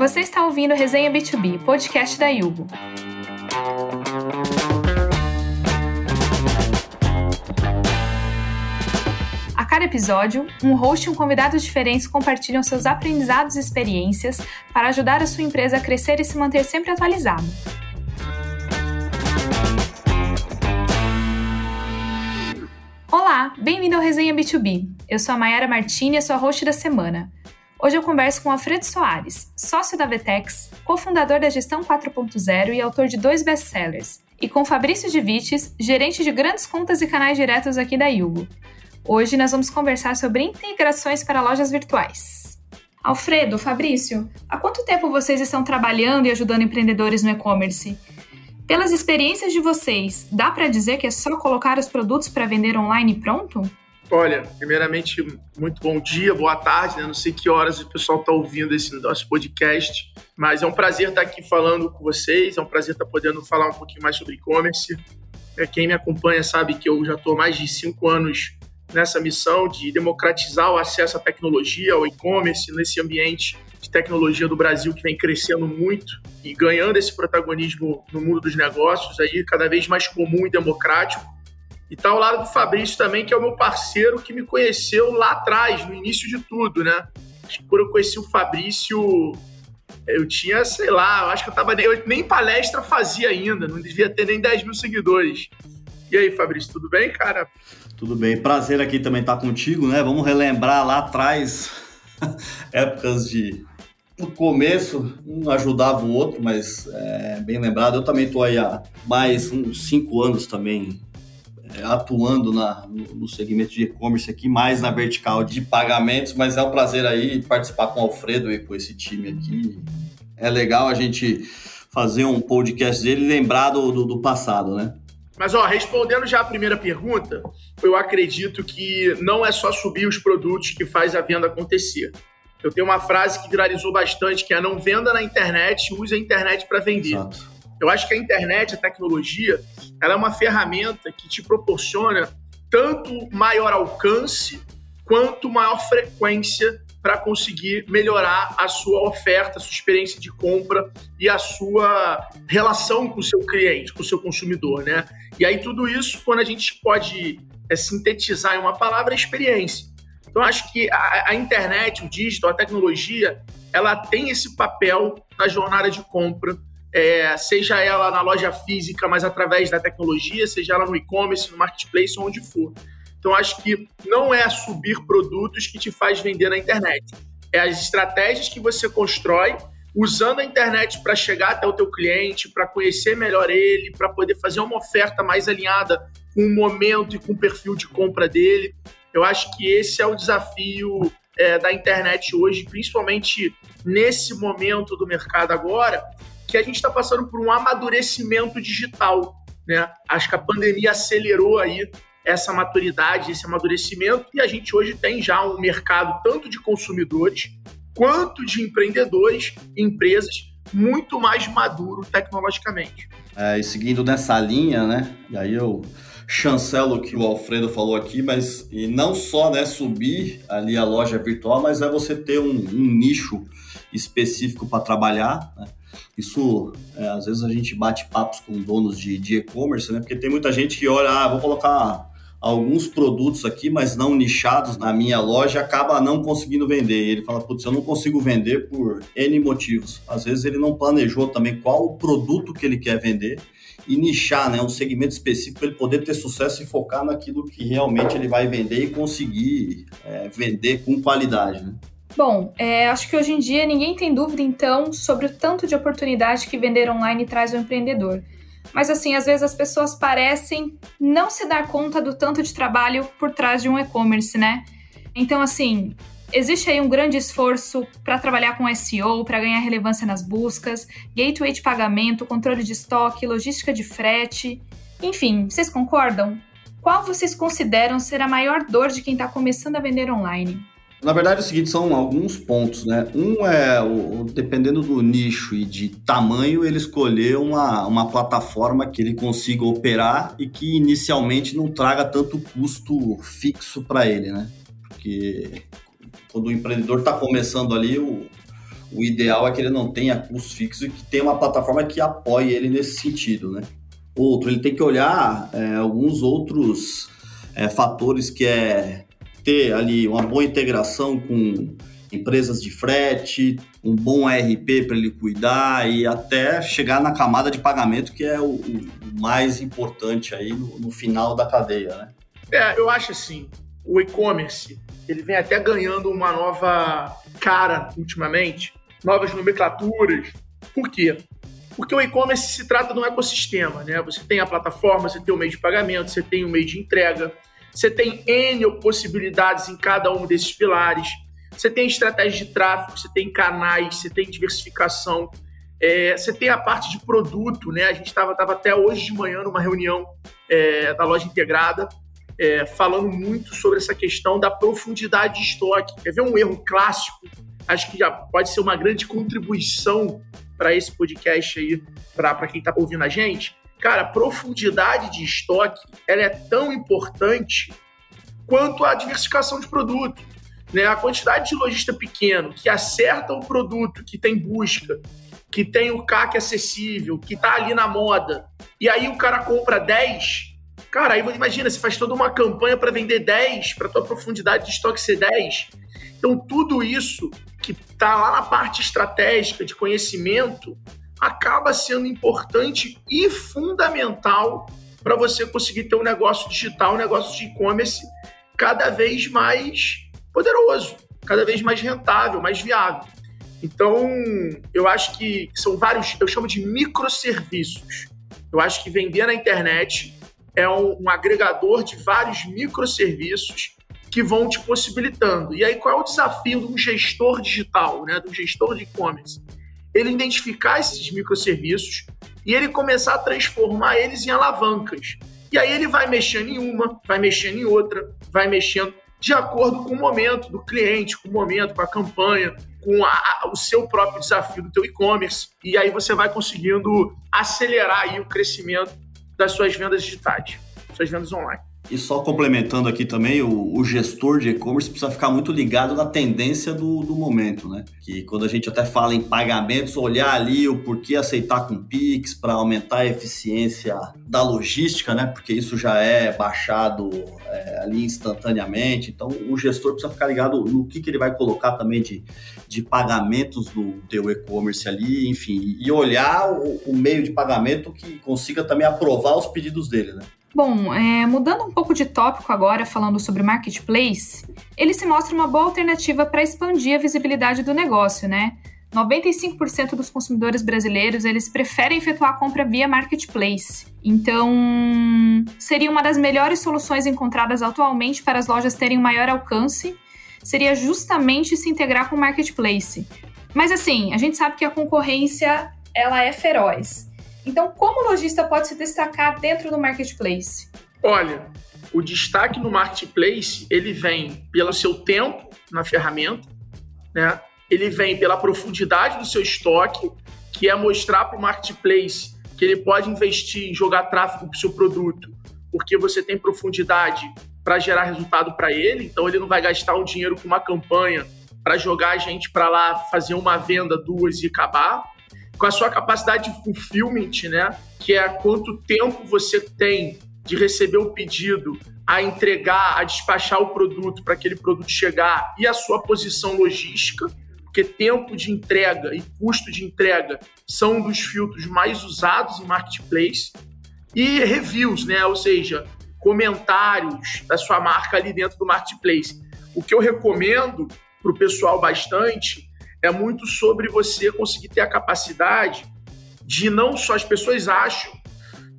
Você está ouvindo Resenha B2B, podcast da Yugo. A cada episódio, um host e um convidado diferentes compartilham seus aprendizados e experiências para ajudar a sua empresa a crescer e se manter sempre atualizado. Olá, bem-vindo ao Resenha B2B. Eu sou a Mayara Martini, a host da semana. Hoje eu converso com Alfredo Soares, sócio da Vetex, cofundador da Gestão 4.0 e autor de dois best-sellers, e com Fabrício Divites, gerente de grandes contas e canais diretos aqui da Yugo. Hoje nós vamos conversar sobre integrações para lojas virtuais. Alfredo, Fabrício, há quanto tempo vocês estão trabalhando e ajudando empreendedores no e-commerce? Pelas experiências de vocês, dá para dizer que é só colocar os produtos para vender online pronto? Olha, primeiramente, muito bom dia, boa tarde, né? Não sei que horas o pessoal está ouvindo esse nosso podcast, mas é um prazer estar aqui falando com vocês, é um prazer estar podendo falar um pouquinho mais sobre e-commerce. É, quem me acompanha sabe que eu já estou mais de cinco anos nessa missão de democratizar o acesso à tecnologia, ao e-commerce, nesse ambiente de tecnologia do Brasil que vem crescendo muito e ganhando esse protagonismo no mundo dos negócios, aí cada vez mais comum e democrático. E tá ao lado do Fabrício também, que é o meu parceiro que me conheceu lá atrás, no início de tudo, né? Acho que quando eu conheci o Fabrício, eu tinha, sei lá, eu acho que eu tava. Eu nem palestra fazia ainda, não devia ter nem 10 mil seguidores. E aí, Fabrício, tudo bem, cara? Tudo bem, prazer aqui também estar contigo, né? Vamos relembrar lá atrás, épocas de. No começo, um ajudava o outro, mas é bem lembrado. Eu também estou aí há mais uns cinco anos também atuando na, no, segmento de e-commerce aqui, mais na vertical de pagamentos, mas é um prazer aí participar com o Alfredo e com esse time aqui. É legal a gente fazer um podcast dele lembrado do, do passado, né? Mas, ó, respondendo já a primeira pergunta, eu acredito que não é só subir os produtos que faz a venda acontecer. Eu tenho uma frase que viralizou bastante, que é não venda na internet, use a internet para vender. Exato. Eu acho que a internet, a tecnologia, ela é uma ferramenta que te proporciona tanto maior alcance quanto maior frequência para conseguir melhorar a sua oferta, a sua experiência de compra e a sua relação com o seu cliente, com o seu consumidor, né? E aí tudo isso, quando a gente pode é, sintetizar em uma palavra, é experiência. Então acho que a, a internet, o digital, a tecnologia, ela tem esse papel na jornada de compra é, seja ela na loja física, mas através da tecnologia, seja ela no e-commerce, no marketplace, onde for. Então, acho que não é subir produtos que te faz vender na internet. É as estratégias que você constrói usando a internet para chegar até o teu cliente, para conhecer melhor ele, para poder fazer uma oferta mais alinhada com o momento e com o perfil de compra dele. Eu acho que esse é o desafio é, da internet hoje, principalmente nesse momento do mercado agora, que a gente está passando por um amadurecimento digital. Né? Acho que a pandemia acelerou aí essa maturidade, esse amadurecimento, e a gente hoje tem já um mercado tanto de consumidores quanto de empreendedores, empresas muito mais maduro tecnologicamente. É, e seguindo nessa linha, né? E aí eu chancelo o que o Alfredo falou aqui, mas e não só né, subir ali a loja virtual, mas é você ter um, um nicho específico para trabalhar. Né? Isso, é, às vezes a gente bate papos com donos de e-commerce, né? Porque tem muita gente que olha, ah, vou colocar alguns produtos aqui, mas não nichados na minha loja, acaba não conseguindo vender. Ele fala, putz, eu não consigo vender por N motivos. Às vezes ele não planejou também qual o produto que ele quer vender e nichar, né, um segmento específico para ele poder ter sucesso e focar naquilo que realmente ele vai vender e conseguir é, vender com qualidade, né? Bom, é, acho que hoje em dia ninguém tem dúvida, então, sobre o tanto de oportunidade que vender online traz ao empreendedor. Mas, assim, às vezes as pessoas parecem não se dar conta do tanto de trabalho por trás de um e-commerce, né? Então, assim, existe aí um grande esforço para trabalhar com SEO, para ganhar relevância nas buscas, gateway de pagamento, controle de estoque, logística de frete. Enfim, vocês concordam? Qual vocês consideram ser a maior dor de quem está começando a vender online? Na verdade, é o seguinte, são alguns pontos, né? Um é, o, dependendo do nicho e de tamanho, ele escolher uma, uma plataforma que ele consiga operar e que inicialmente não traga tanto custo fixo para ele, né? Porque quando o empreendedor está começando ali, o, o ideal é que ele não tenha custo fixo e que tenha uma plataforma que apoie ele nesse sentido, né? Outro, ele tem que olhar é, alguns outros é, fatores que é ter ali uma boa integração com empresas de frete, um bom ERP para ele cuidar e até chegar na camada de pagamento que é o, o mais importante aí no, no, final da cadeia, né? É, eu acho assim, o e-commerce ele vem até ganhando uma nova cara ultimamente, novas nomenclaturas. Por quê? Porque o e-commerce se trata de um ecossistema, né? Você tem a plataforma, você tem o meio de pagamento, você tem o meio de entrega, você tem N possibilidades em cada um desses pilares. Você tem estratégia de tráfego, você tem canais, você tem diversificação, é, você tem a parte de produto, né? A gente estava tava até hoje de manhã numa reunião é, da loja integrada, é, falando muito sobre essa questão da profundidade de estoque. Quer ver um erro clássico? Acho que já pode ser uma grande contribuição para esse podcast aí, para quem está ouvindo a gente. Cara, profundidade de estoque ela é tão importante quanto a diversificação de produto. Né? A quantidade de lojista pequeno que acerta o produto, que tem busca, que tem o CAC acessível, que está ali na moda, e aí o cara compra 10, cara, aí imagina, você faz toda uma campanha para vender 10, para tua profundidade de estoque ser 10. Então, tudo isso que está lá na parte estratégica de conhecimento acaba sendo importante e fundamental para você conseguir ter um negócio digital, um negócio de e-commerce cada vez mais poderoso, cada vez mais rentável, mais viável. Então, eu acho que são vários, eu chamo de microserviços. Eu acho que vender na internet é um, um agregador de vários microserviços que vão te possibilitando. E aí, qual é o desafio de um gestor digital, né, de um gestor de e-commerce? Ele identificar esses microserviços e ele começar a transformar eles em alavancas. E aí ele vai mexendo em uma, vai mexendo em outra, vai mexendo de acordo com o momento do cliente, com o momento, com a campanha, com a, o seu próprio desafio do teu e-commerce. E aí você vai conseguindo acelerar aí o crescimento das suas vendas digitais, suas vendas online. E só complementando aqui também, o, o gestor de e-commerce precisa ficar muito ligado na tendência do, do, momento, né? Que quando a gente até fala em pagamentos, olhar ali o porquê aceitar com Pix para aumentar a eficiência da logística, né? Porque isso já é baixado é, ali instantaneamente. Então, o gestor precisa ficar ligado no que, que ele vai colocar também de, de pagamentos do teu e-commerce ali, enfim, e olhar o, o meio de pagamento que consiga também aprovar os pedidos dele, né? Bom, é, mudando um pouco de tópico agora, falando sobre marketplace, ele se mostra uma boa alternativa para expandir a visibilidade do negócio, né? 95% dos consumidores brasileiros eles preferem efetuar a compra via marketplace. Então, seria uma das melhores soluções encontradas atualmente para as lojas terem maior alcance, seria justamente se integrar com o marketplace. Mas assim, a gente sabe que a concorrência ela é feroz. Então, como o lojista pode se destacar dentro do marketplace? Olha, o destaque no marketplace ele vem pelo seu tempo na ferramenta, né? Ele vem pela profundidade do seu estoque, que é mostrar para o marketplace que ele pode investir em jogar tráfego para o seu produto, porque você tem profundidade para gerar resultado para ele. Então ele não vai gastar um dinheiro com uma campanha para jogar a gente para lá fazer uma venda, duas e acabar com a sua capacidade de fulfillment, né? Que é quanto tempo você tem de receber o pedido, a entregar, a despachar o produto para aquele produto chegar e a sua posição logística, porque tempo de entrega e custo de entrega são um dos filtros mais usados em marketplace. E reviews, né? Ou seja, comentários da sua marca ali dentro do marketplace. O que eu recomendo para o pessoal bastante é muito sobre você conseguir ter a capacidade de não só as pessoas acham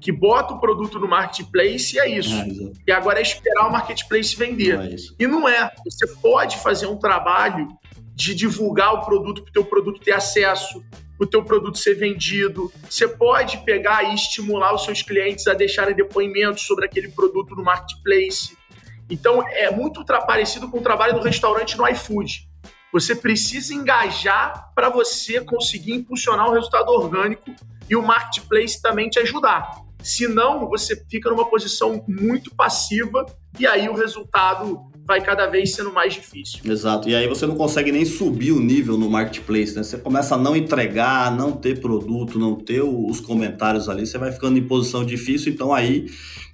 que bota o produto no marketplace e é isso. É, e agora é esperar o marketplace vender. Não é e não é. Você pode fazer um trabalho de divulgar o produto para o teu produto ter acesso, para o teu produto ser vendido. Você pode pegar e estimular os seus clientes a deixarem depoimentos sobre aquele produto no marketplace. Então é muito parecido com o trabalho do restaurante no iFood. Você precisa engajar para você conseguir impulsionar o resultado orgânico e o marketplace também te ajudar. Senão, você fica numa posição muito passiva e aí o resultado vai cada vez sendo mais difícil. Exato. E aí você não consegue nem subir o nível no marketplace, né? Você começa a não entregar, não ter produto, não ter os comentários ali, você vai ficando em posição difícil, então aí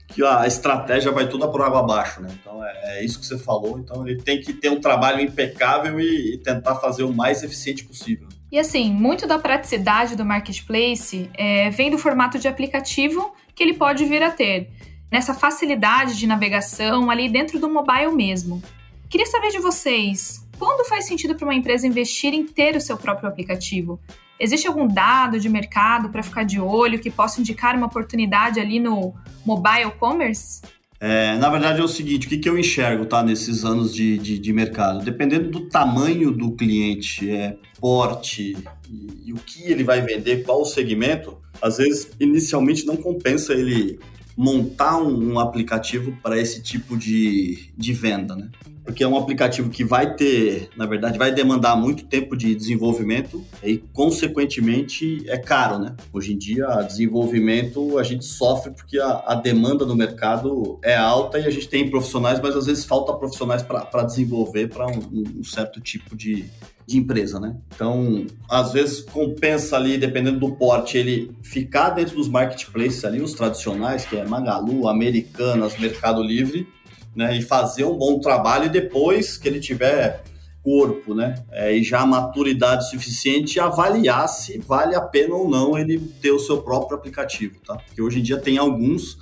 que a estratégia vai toda por água abaixo, né? Então é, é, isso que você falou. Então ele tem que ter um trabalho impecável e, e, tentar fazer o mais eficiente possível. E assim, muito da praticidade do marketplace é, vem do formato de aplicativo que ele pode vir a ter, nessa facilidade de navegação ali dentro do mobile mesmo. Queria saber de vocês, quando faz sentido para uma empresa investir em ter o seu próprio aplicativo? Existe algum dado de mercado para ficar de olho que possa indicar uma oportunidade ali no mobile commerce? É, na verdade é o seguinte, o que, que eu enxergo tá, nesses anos de, de, de mercado? Dependendo do tamanho do cliente, é, porte e, e, o que ele vai vender, qual o segmento, às vezes inicialmente não compensa ele montar um, um aplicativo para esse tipo de, de venda, né? porque é um aplicativo que vai ter, na verdade, vai demandar muito tempo de desenvolvimento e, consequentemente, é caro, né? Hoje em dia, desenvolvimento a gente sofre porque a, a demanda no mercado é alta e a gente tem profissionais, mas às vezes falta profissionais para desenvolver para um, um certo tipo de, de empresa, né? Então, às vezes compensa ali, dependendo do porte, ele ficar dentro dos marketplaces ali, os tradicionais, que é Magalu, Americanas, Mercado Livre, né, e fazer um bom trabalho e depois que ele tiver corpo, né, é, e já maturidade suficiente, avaliar se vale a pena ou não ele ter o seu próprio aplicativo, tá? Porque hoje em dia tem alguns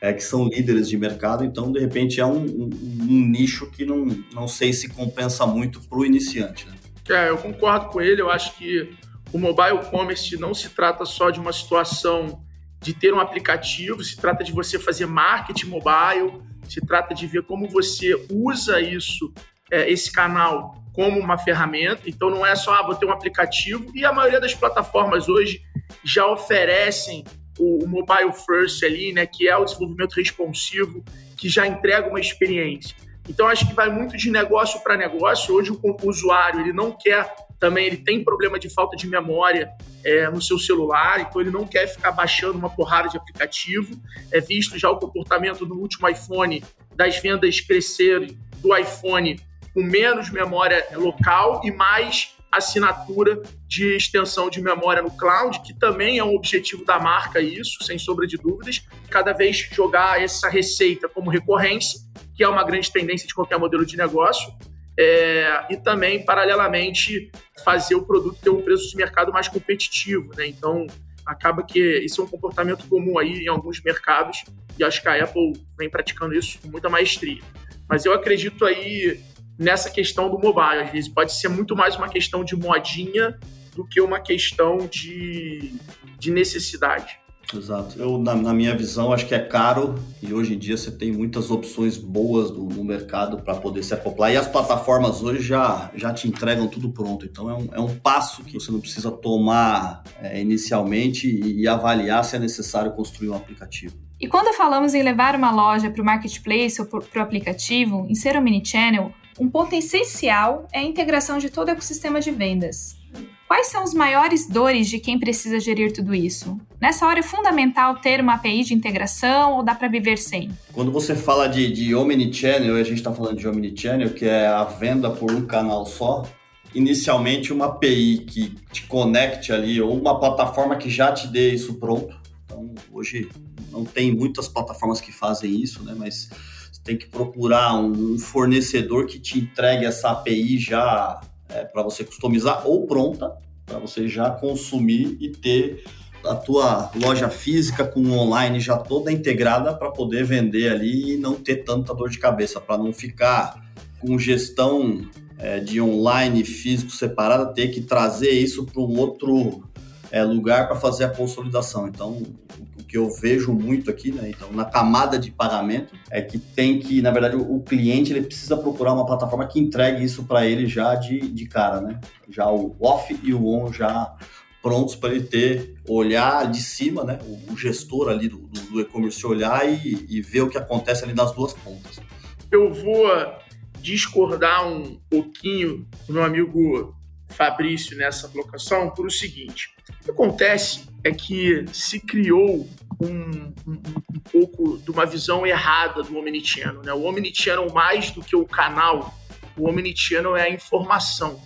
é, que são líderes de mercado, então de repente é um, um, um nicho que não, não sei se compensa muito para o iniciante. Né? É, eu concordo com ele, eu acho que o mobile commerce não se trata só de uma situação de ter um aplicativo, se trata de você fazer marketing mobile, se trata de ver como você usa isso, é, esse canal, como uma ferramenta. Então não é só, ah, vou ter um aplicativo. E a maioria das plataformas hoje já oferecem o, o mobile first ali, né, que é o desenvolvimento responsivo, que já entrega uma experiência. Então acho que vai muito de negócio para negócio. Hoje o, usuário ele não quer também ele tem problema de falta de memória é, no seu celular, então ele não quer ficar baixando uma porrada de aplicativo. É visto já o comportamento no último iPhone das vendas crescerem do iPhone com menos memória local e mais assinatura de extensão de memória no cloud, que também é um objetivo da marca isso, sem sombra de dúvidas. Cada vez jogar essa receita como recorrência, que é uma grande tendência de qualquer modelo de negócio é, e também, paralelamente, fazer o produto ter um preço de mercado mais competitivo. Né? Então, acaba que isso é um comportamento comum aí em alguns mercados e acho que a Apple vem praticando isso com muita maestria. Mas eu acredito aí nessa questão do mobile. Às vezes pode ser muito mais uma questão de modinha do que uma questão de, de necessidade. Exato. Eu, na, na, minha visão, acho que é caro e hoje em dia você tem muitas opções boas no, no mercado para poder se acoplar. E as plataformas hoje já, já te entregam tudo pronto. Então é um, é um passo que você não precisa tomar é, inicialmente e, e avaliar se é necessário construir um aplicativo. E quando falamos em levar uma loja para o marketplace ou para o aplicativo, em ser um mini channel, um ponto essencial é a integração de todo o ecossistema de vendas. Quais são os maiores dores de quem precisa gerir tudo isso? Nessa hora é fundamental ter uma API de integração ou dá para viver sem? Quando você fala de, de Omnichannel, a gente está falando de Omnichannel, que é a venda por um canal só, inicialmente uma API que te conecte ali, ou uma plataforma que já te dê isso pronto. Então, hoje não tem muitas plataformas que fazem isso, né? Mas você tem que procurar um fornecedor que te entregue essa API já é, para você customizar ou pronta para você já consumir e ter a tua loja física com online já toda integrada para poder vender ali e não ter tanta dor de cabeça, para não ficar com gestão é, de online físico separada, ter que trazer isso para um outro é, lugar para fazer a consolidação. Então, que eu vejo muito aqui, né? Então, na camada de pagamento, é que tem que, na verdade, o, cliente ele precisa procurar uma plataforma que entregue isso para ele já de, de cara, né? Já o off e o on já prontos para ele ter, olhar de cima, né? O, gestor ali do, do, do e-commerce olhar e, e ver o que acontece ali nas duas pontas. Eu vou discordar um pouquinho do meu amigo Fabrício nessa colocação por o seguinte: o que acontece é que se criou um, um, um pouco de uma visão errada do Omnichannel. Né? O Omnichannel, mais do que o canal, o Omnichannel é a informação.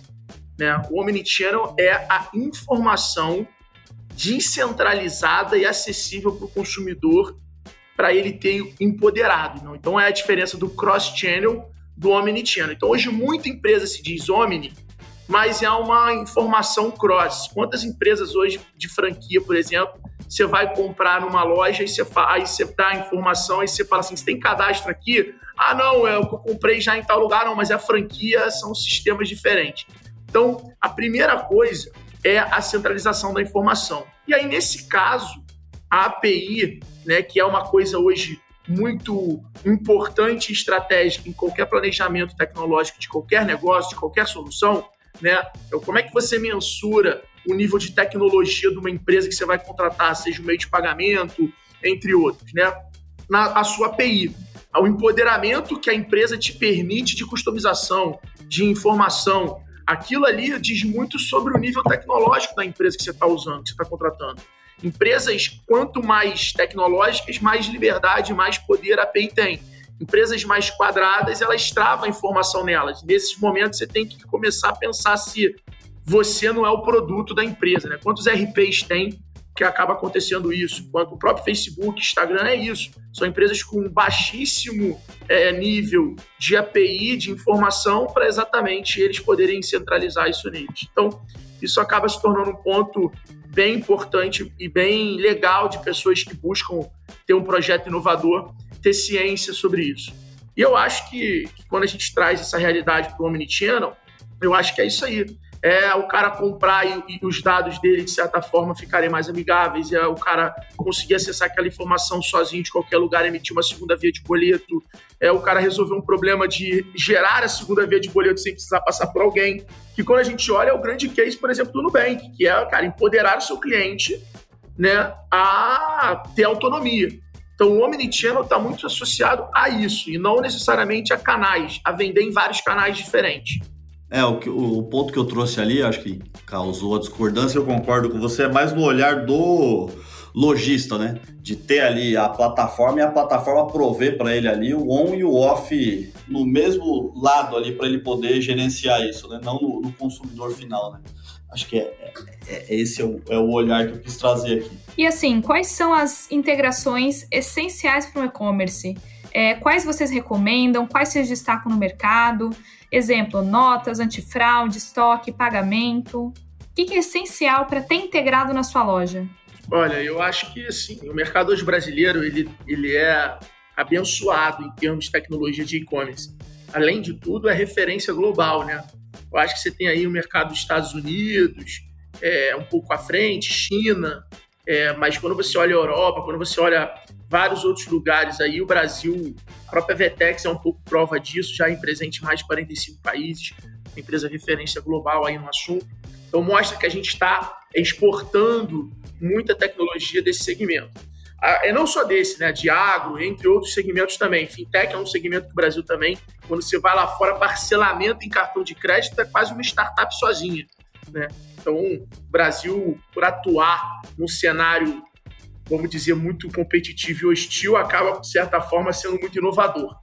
Né? O Omnichannel é a informação descentralizada e acessível para o consumidor para ele ter empoderado. Não? Então é a diferença do cross-channel do omnichannel. Então hoje muita empresa se diz omni, mas é uma informação cross. Quantas empresas hoje de franquia, por exemplo, você vai comprar numa loja e você, aí você dá a informação e você fala assim, você tem cadastro aqui? Ah, não, é o que eu comprei já em tal lugar, não, mas é franquia, são sistemas diferentes. Então, a primeira coisa é a centralização da informação. E aí, nesse caso, a API, né, que é uma coisa hoje muito importante e estratégica em qualquer planejamento tecnológico de qualquer negócio, de qualquer solução, né? Como é que você mensura o nível de tecnologia de uma empresa que você vai contratar, seja o meio de pagamento, entre outros, né? Na a sua API, o empoderamento que a empresa te permite de customização, de informação, aquilo ali diz muito sobre o nível tecnológico da empresa que você está usando, que você está contratando. Empresas, quanto mais tecnológicas, mais liberdade, mais poder a API tem. Empresas mais quadradas, elas travam a informação nelas. Nesses momentos, você tem que começar a pensar se você não é o produto da empresa. Né? Quantos RPs tem que acaba acontecendo isso? Quanto o próprio Facebook, Instagram é isso. São empresas com baixíssimo é, nível de API, de informação, para exatamente eles poderem centralizar isso neles. Então, isso acaba se tornando um ponto bem importante e bem legal de pessoas que buscam ter um projeto inovador, ter ciência sobre isso. E eu acho que, que quando a gente traz essa realidade para o Omnichannel, eu acho que é isso aí é o cara comprar e, e, os dados dele, de certa forma, ficarem mais amigáveis, é o cara conseguir acessar aquela informação sozinho de qualquer lugar, emitir uma segunda via de boleto, é o cara resolver um problema de gerar a segunda via de boleto sem precisar passar por alguém. Que quando a gente olha, é o grande case, por exemplo, do Nubank, que é, cara, empoderar o seu cliente né, a ter autonomia. Então, o Omnichannel está muito associado a isso, e não necessariamente a canais, a vender em vários canais diferentes. É, o, que, o ponto que eu trouxe ali, acho que causou a discordância, eu concordo com você, é mais no olhar do lojista, né? De ter ali a plataforma e a plataforma prover para ele ali o on e o off no mesmo lado ali para ele poder gerenciar isso, né? Não no, no consumidor final, né? Acho que é, é, é esse é o, é o, olhar que eu quis trazer aqui. E assim, quais são as integrações essenciais para o e-commerce? É, quais vocês recomendam? Quais vocês destacam no mercado? Exemplo, notas, antifraude, estoque, pagamento. O que é essencial para ter integrado na sua loja? Olha, eu acho que assim, o mercado hoje brasileiro ele, ele é abençoado em termos de tecnologia de e-commerce. Além de tudo, é referência global, né? Eu acho que você tem aí o mercado dos Estados Unidos, é, um pouco à frente, China, é, mas quando você olha a Europa, quando você olha vários outros lugares aí. O Brasil, a própria Vetex é um pouco prova disso, já em presente em mais de 45 países, empresa referência global aí no assunto. Então mostra que a gente está exportando muita tecnologia desse segmento. É não só desse, né? De agro, entre outros segmentos também. Fintech é um segmento do Brasil também. Quando você vai lá fora, parcelamento em cartão de crédito é quase uma startup sozinha. Né? Então, o Brasil, por atuar num cenário vamos dizer, muito competitivo e hostil, acaba, de certa forma, sendo muito inovador.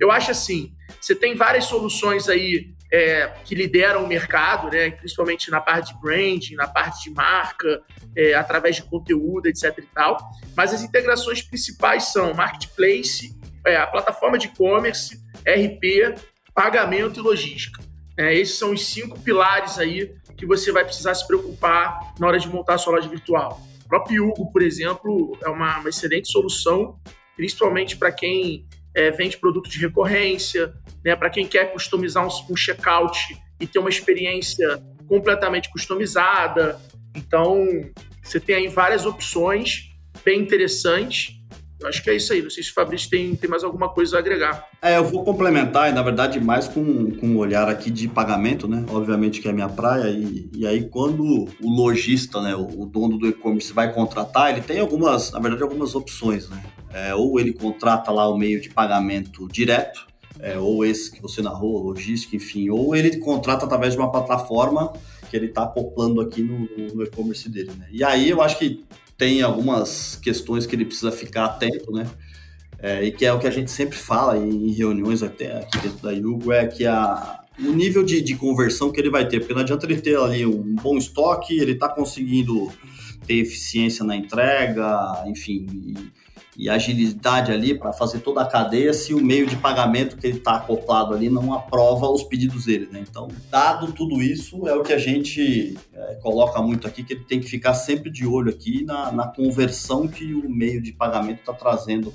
Eu acho assim, você tem várias soluções aí é, que lideram o mercado, né, principalmente na parte de branding, na parte de marca, é, através de conteúdo, etc e tal, mas as integrações principais são marketplace, é, a plataforma de e-commerce, RP, pagamento e logística. É, esses são os cinco pilares aí que você vai precisar se preocupar na hora de montar a sua loja virtual próprio Hugo, por exemplo, é uma, uma excelente solução, principalmente para quem é, vende produto de recorrência, né, para quem quer customizar um, um checkout e ter uma experiência completamente customizada. Então, você tem aí várias opções bem interessantes eu acho que é isso aí. Não sei se o Fabrício tem, tem mais alguma coisa a agregar. É, eu vou complementar, e na verdade, mais com, com um olhar aqui de pagamento, né? Obviamente que é a minha praia. E, e aí, quando o lojista, né, o, o dono do e-commerce vai contratar, ele tem algumas, na verdade, algumas opções, né? É, ou ele contrata lá o meio de pagamento direto, é, ou esse que você narrou, logística, enfim, ou ele contrata através de uma plataforma que ele está acoplando aqui no, no e-commerce dele. Né? E aí eu acho que tem algumas questões que ele precisa ficar atento, né? É, e que é o que a gente sempre fala em reuniões até aqui dentro da Yugo, é que a, o nível de, de conversão que ele vai ter, porque não adianta ele ter ali um bom estoque, ele está conseguindo ter eficiência na entrega, enfim, e, agilidade ali para fazer toda a cadeia se o meio de pagamento que ele está acoplado ali não aprova os pedidos dele. Né? Então, dado tudo isso, é o que a gente é, coloca muito aqui, que ele tem que ficar sempre de olho aqui na, na conversão que o meio de pagamento está trazendo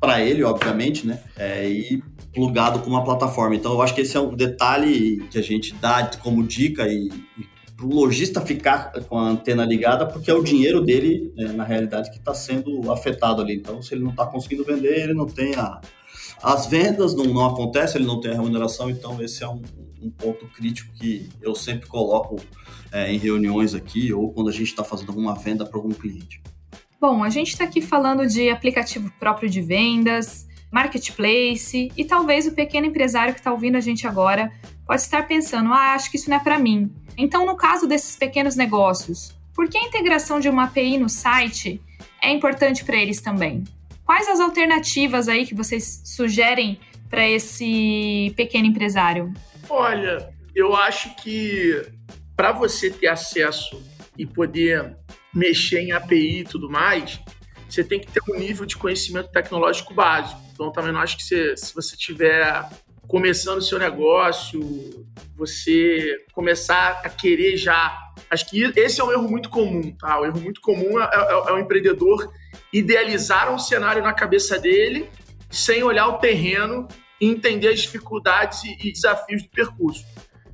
para ele, obviamente, né? É, e plugado com uma plataforma. Então, eu acho que esse é um detalhe que a gente dá como dica e, e para o lojista ficar com a antena ligada, porque é o dinheiro dele, né, na realidade, que está sendo afetado ali. Então, se ele não está conseguindo vender, ele não tem a, as vendas, não, não acontece, ele não tem a remuneração. Então, esse é um, um ponto crítico que eu sempre coloco é, em reuniões aqui ou quando a gente está fazendo alguma venda para algum cliente. Bom, a gente está aqui falando de aplicativo próprio de vendas, marketplace e talvez o pequeno empresário que está ouvindo a gente agora pode estar pensando: ah, acho que isso não é para mim. Então, no caso desses pequenos negócios, por que a integração de uma API no site é importante para eles também? Quais as alternativas aí que vocês sugerem para esse pequeno empresário? Olha, eu acho que para você ter acesso e poder mexer em API e tudo mais, você tem que ter um nível de conhecimento tecnológico básico. Então, também não acho que você, se você tiver começando o seu negócio, você começar a querer já. Acho que esse é um erro muito comum, tá? O erro muito comum é, é, é o empreendedor idealizar um cenário na cabeça dele sem olhar o terreno e entender as dificuldades e, e desafios do percurso.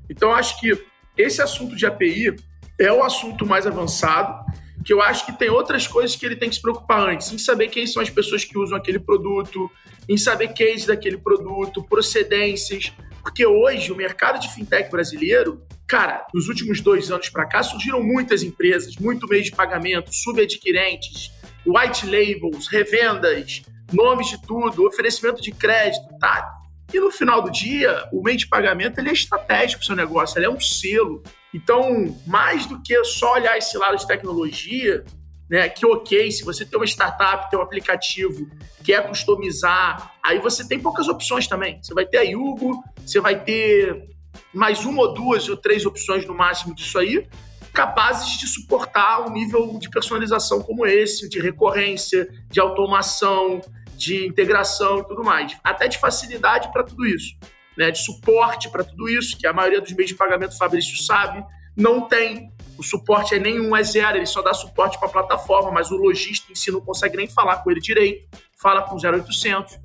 Então, acho que esse assunto de API é o assunto mais avançado que eu acho que tem outras coisas que ele tem que se preocupar antes, em saber quem são as pessoas que usam aquele produto, em saber case daquele produto, procedências, porque hoje o mercado de fintech brasileiro, cara, nos últimos dois anos para cá surgiram muitas empresas, muito meio de pagamento, subadquirentes, white labels, revendas, nomes de tudo, oferecimento de crédito, tá? E no final do dia, o meio de pagamento ele é estratégico para o seu negócio, ele é um selo. Então, mais do que só olhar esse lado de tecnologia, né, que ok, se você tem uma startup, tem um aplicativo, quer customizar, aí você tem poucas opções também. Você vai ter a Yugo, você vai ter mais uma ou duas ou três opções no máximo disso aí, capazes de suportar um nível de personalização como esse, de recorrência, de automação, de integração e tudo mais. Até de facilidade para tudo isso né, de suporte para tudo isso, que a maioria dos meios de pagamento, Fabrício sabe, não tem. O suporte é nenhum, é zero, ele só dá suporte para a plataforma, mas o lojista em si não consegue nem falar com ele direito, fala com 0800.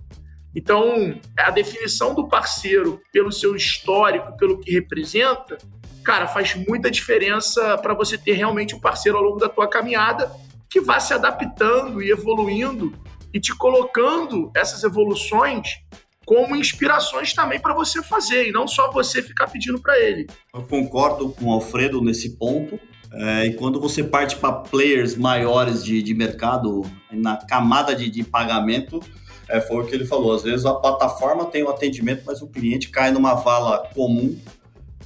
Então, a definição do parceiro pelo seu histórico, pelo que representa, cara, faz muita diferença para você ter realmente um parceiro ao longo da tua caminhada que vá se adaptando e evoluindo e te colocando essas evoluções como inspirações também para você fazer e não só você ficar pedindo para ele. Eu concordo com o Alfredo nesse ponto. É, e quando você parte para players maiores de, de mercado, na camada de, de pagamento, é, foi o que ele falou. Às vezes a plataforma tem o atendimento, mas o cliente cai numa vala comum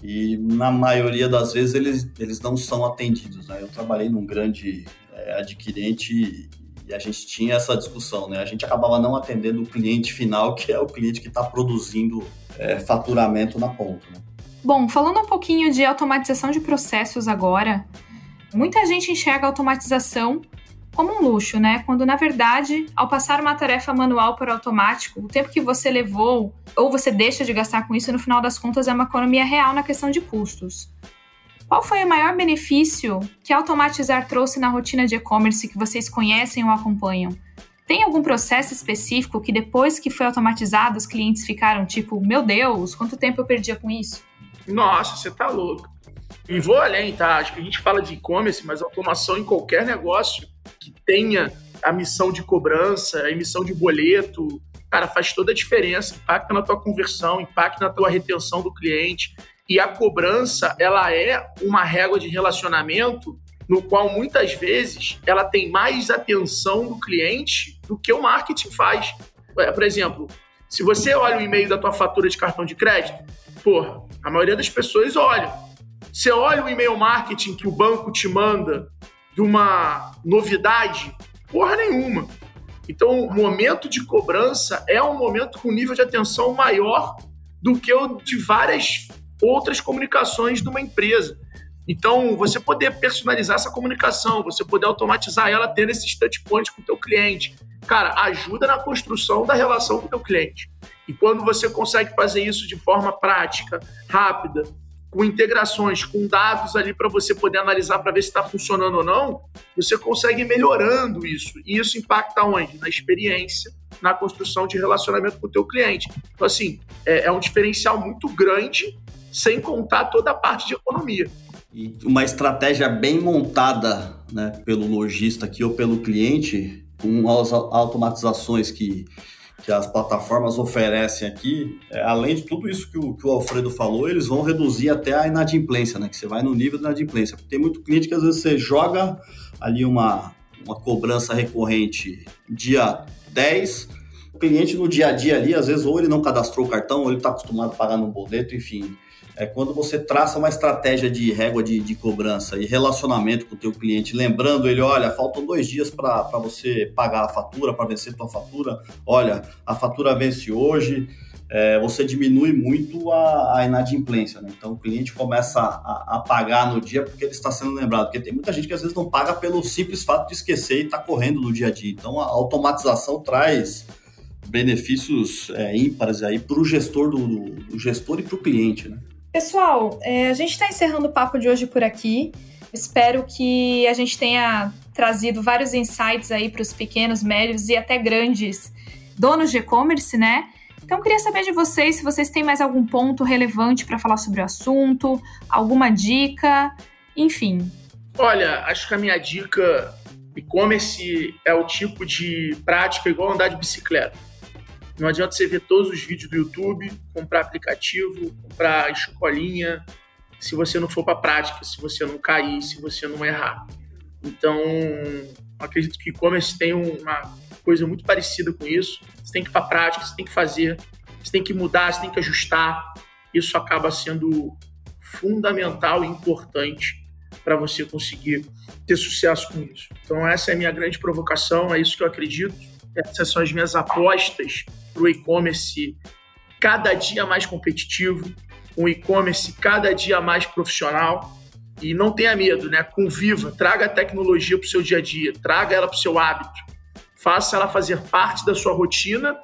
e na maioria das vezes eles, eles não são atendidos. Né? Eu trabalhei num grande é, adquirente e a gente tinha essa discussão, né? A gente acabava não atendendo o cliente final, que é o cliente que está produzindo é, faturamento na ponta. Né? Bom, falando um pouquinho de automatização de processos agora, muita gente enxerga a automatização como um luxo, né? Quando na verdade, ao passar uma tarefa manual para automático, o tempo que você levou ou você deixa de gastar com isso, no final das contas é uma economia real na questão de custos. Qual foi o maior benefício que automatizar trouxe na rotina de e-commerce que vocês conhecem ou acompanham? Tem algum processo específico que depois que foi automatizado os clientes ficaram tipo, meu Deus, quanto tempo eu perdia com isso? Nossa, você tá louco. E vou além, tá? Acho que a gente fala de e-commerce, mas automação em qualquer negócio que tenha a missão de cobrança, a emissão de boleto, cara, faz toda a diferença, impacta na tua conversão, impacta na tua retenção do cliente, e a cobrança, ela é uma régua de relacionamento no qual muitas vezes ela tem mais atenção do cliente do que o marketing faz. É, por exemplo, se você olha o e-mail da tua fatura de cartão de crédito, pô, a maioria das pessoas olha. Você olha o e-mail marketing que o banco te manda de uma novidade, porra nenhuma. Então, o momento de cobrança é um momento com nível de atenção maior do que o de várias outras comunicações de uma empresa. Então, você poder personalizar essa comunicação, você poder automatizar ela tendo esses touch points com o teu cliente, cara, ajuda na construção da relação com o teu cliente. E quando você consegue fazer isso de forma prática, rápida, com integrações, com dados ali para você poder analisar para ver se está funcionando ou não, você consegue ir melhorando isso. E isso impacta onde? Na experiência, na construção de relacionamento com o teu cliente. Então, assim, é, é um diferencial muito grande, sem contar toda a parte de economia. E uma estratégia bem montada né, pelo lojista aqui ou pelo cliente, com as automatizações que, que as plataformas oferecem aqui, é, além de tudo isso que o, que o, Alfredo falou, eles vão reduzir até a inadimplência, né? Que você vai no nível da inadimplência. Tem muito cliente que às vezes você joga ali uma, uma cobrança recorrente dia 10, o cliente no dia a dia ali, às vezes, ou ele não cadastrou o cartão, ou ele está acostumado a pagar no boleto, enfim é quando você traça uma estratégia de régua de, de cobrança e relacionamento com o teu cliente, lembrando ele, olha, faltam dois dias para você pagar a fatura, para vencer a tua fatura, olha, a fatura vence hoje, é, você diminui muito a, a inadimplência, né? Então o cliente começa a, a, pagar no dia porque ele está sendo lembrado, porque tem muita gente que às vezes não paga pelo simples fato de esquecer e está correndo no dia a dia. Então a automatização traz benefícios é, ímpares aí para o gestor do, do gestor e para o cliente, né? Pessoal, é, a gente está encerrando o papo de hoje por aqui. Espero que a gente tenha trazido vários insights aí para os pequenos, médios e até grandes donos de e-commerce, né? Então, queria saber de vocês se vocês têm mais algum ponto relevante para falar sobre o assunto, alguma dica, enfim. Olha, acho que a minha dica e-commerce é o tipo de prática igual andar de bicicleta não adianta você ver todos os vídeos do YouTube, comprar aplicativo, comprar escolinha, se você não for para a prática, se você não cair, se você não errar. Então, acredito que e-commerce tem uma coisa muito parecida com isso. Você tem que ir para a prática, você tem que fazer, você tem que mudar, você tem que ajustar. Isso acaba sendo fundamental e importante para você conseguir ter sucesso com isso. Então, essa é a minha grande provocação, é isso que eu acredito. Essas são as minhas apostas para o e-commerce cada dia mais competitivo, um e-commerce cada dia mais profissional. E não tenha medo, né? Conviva, traga a tecnologia para o seu dia a dia, traga ela para o seu hábito, faça ela fazer parte da sua rotina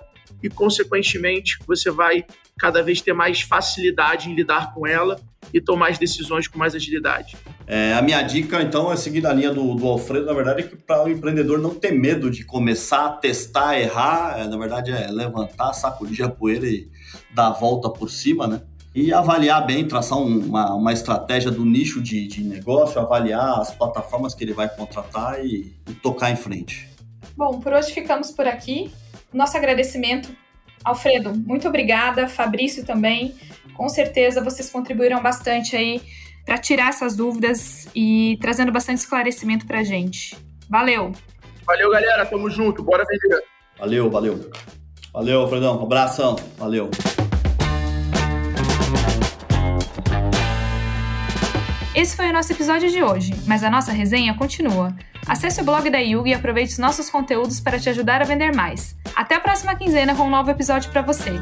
e, consequentemente, você vai cada vez ter mais facilidade em lidar com ela e tomar as decisões com mais agilidade. É, a minha dica, então, é seguir a linha do, do Alfredo, na verdade, é que para o empreendedor não ter medo de começar, testar, errar, é, na verdade é levantar, sacudir a poeira e dar a volta por cima, né? E avaliar bem, traçar um, uma, uma estratégia do nicho de, de negócio, avaliar as plataformas que ele vai contratar e, e tocar em frente. Bom, por hoje ficamos por aqui. Nosso agradecimento Alfredo, muito obrigada. Fabrício também. Com certeza vocês contribuíram bastante aí para tirar essas dúvidas e trazendo bastante esclarecimento para a gente. Valeu! Valeu, galera. Tamo junto. Bora vender. Valeu, valeu. Valeu, Alfredão. Um abração. Valeu. Esse foi o nosso episódio de hoje, mas a nossa resenha continua. Acesse o blog da Yugi e aproveite os nossos conteúdos para te ajudar a vender mais. Até a próxima quinzena com um novo episódio para você.